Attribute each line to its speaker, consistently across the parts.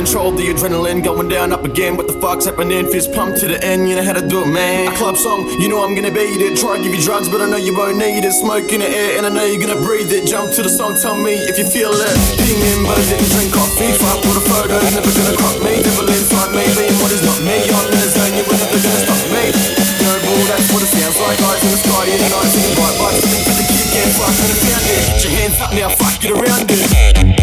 Speaker 1: control the adrenaline going down up again. What the fuck's happening? Fist pump to the end, you know how to do it, man. A club song, you know I'm gonna beat it. Try to give you drugs, but I know you won't need it. Smoke in the air, and I know you're gonna breathe it. Jump to the song, tell me if you feel it. Ping in, but I didn't drink coffee. Fuck all the photos, never gonna crop me. Devil inside me, being what is not me. I'm in the zone, you were never gonna stop me. No ball, that's what it sounds like. Eyes in the sky, in the night, singing bye bye. To the kid, getting fucked, and I found it. Your hands up now, fuck, get around it.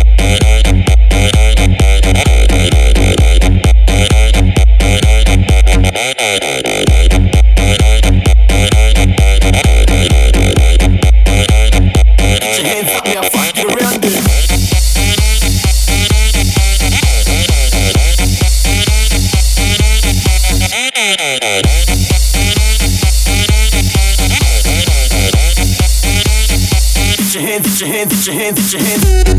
Speaker 1: Your hands, get your hands.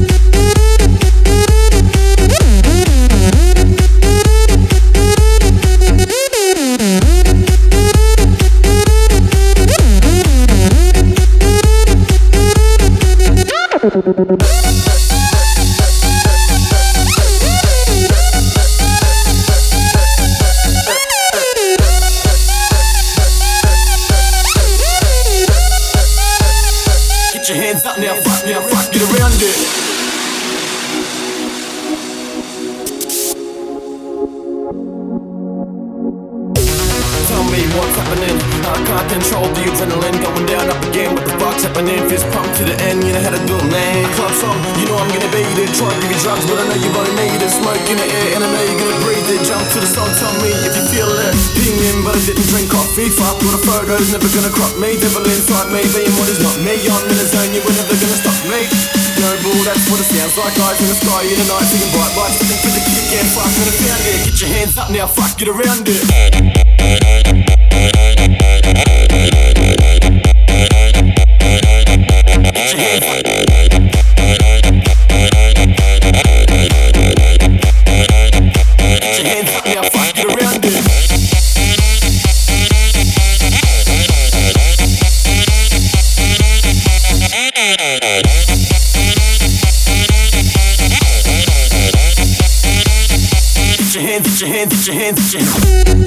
Speaker 1: What's happening. I can't control the adrenaline going down up again. What the fuck's happening? Fist pump to the end, you know how to do it, man. Club song, you know I'm gonna beat it. Try to give you drugs, but I know you won't need it. Smoke in the air, and I know you're gonna breathe it. Jump to the song, tell me if you feel it. Ping in, but I didn't drink coffee. Fuck all the photos, never gonna crop me. Devil inside me, being what is not me. I'm in the zone, you were never gonna stop me. No ball, that's what it sounds like. Eyes in the sky, in the night, singing bright lights. Singing to the getting fucked, and I found it. Get your hands up now, fuck, get around it. Hands your hands your hands, your hands,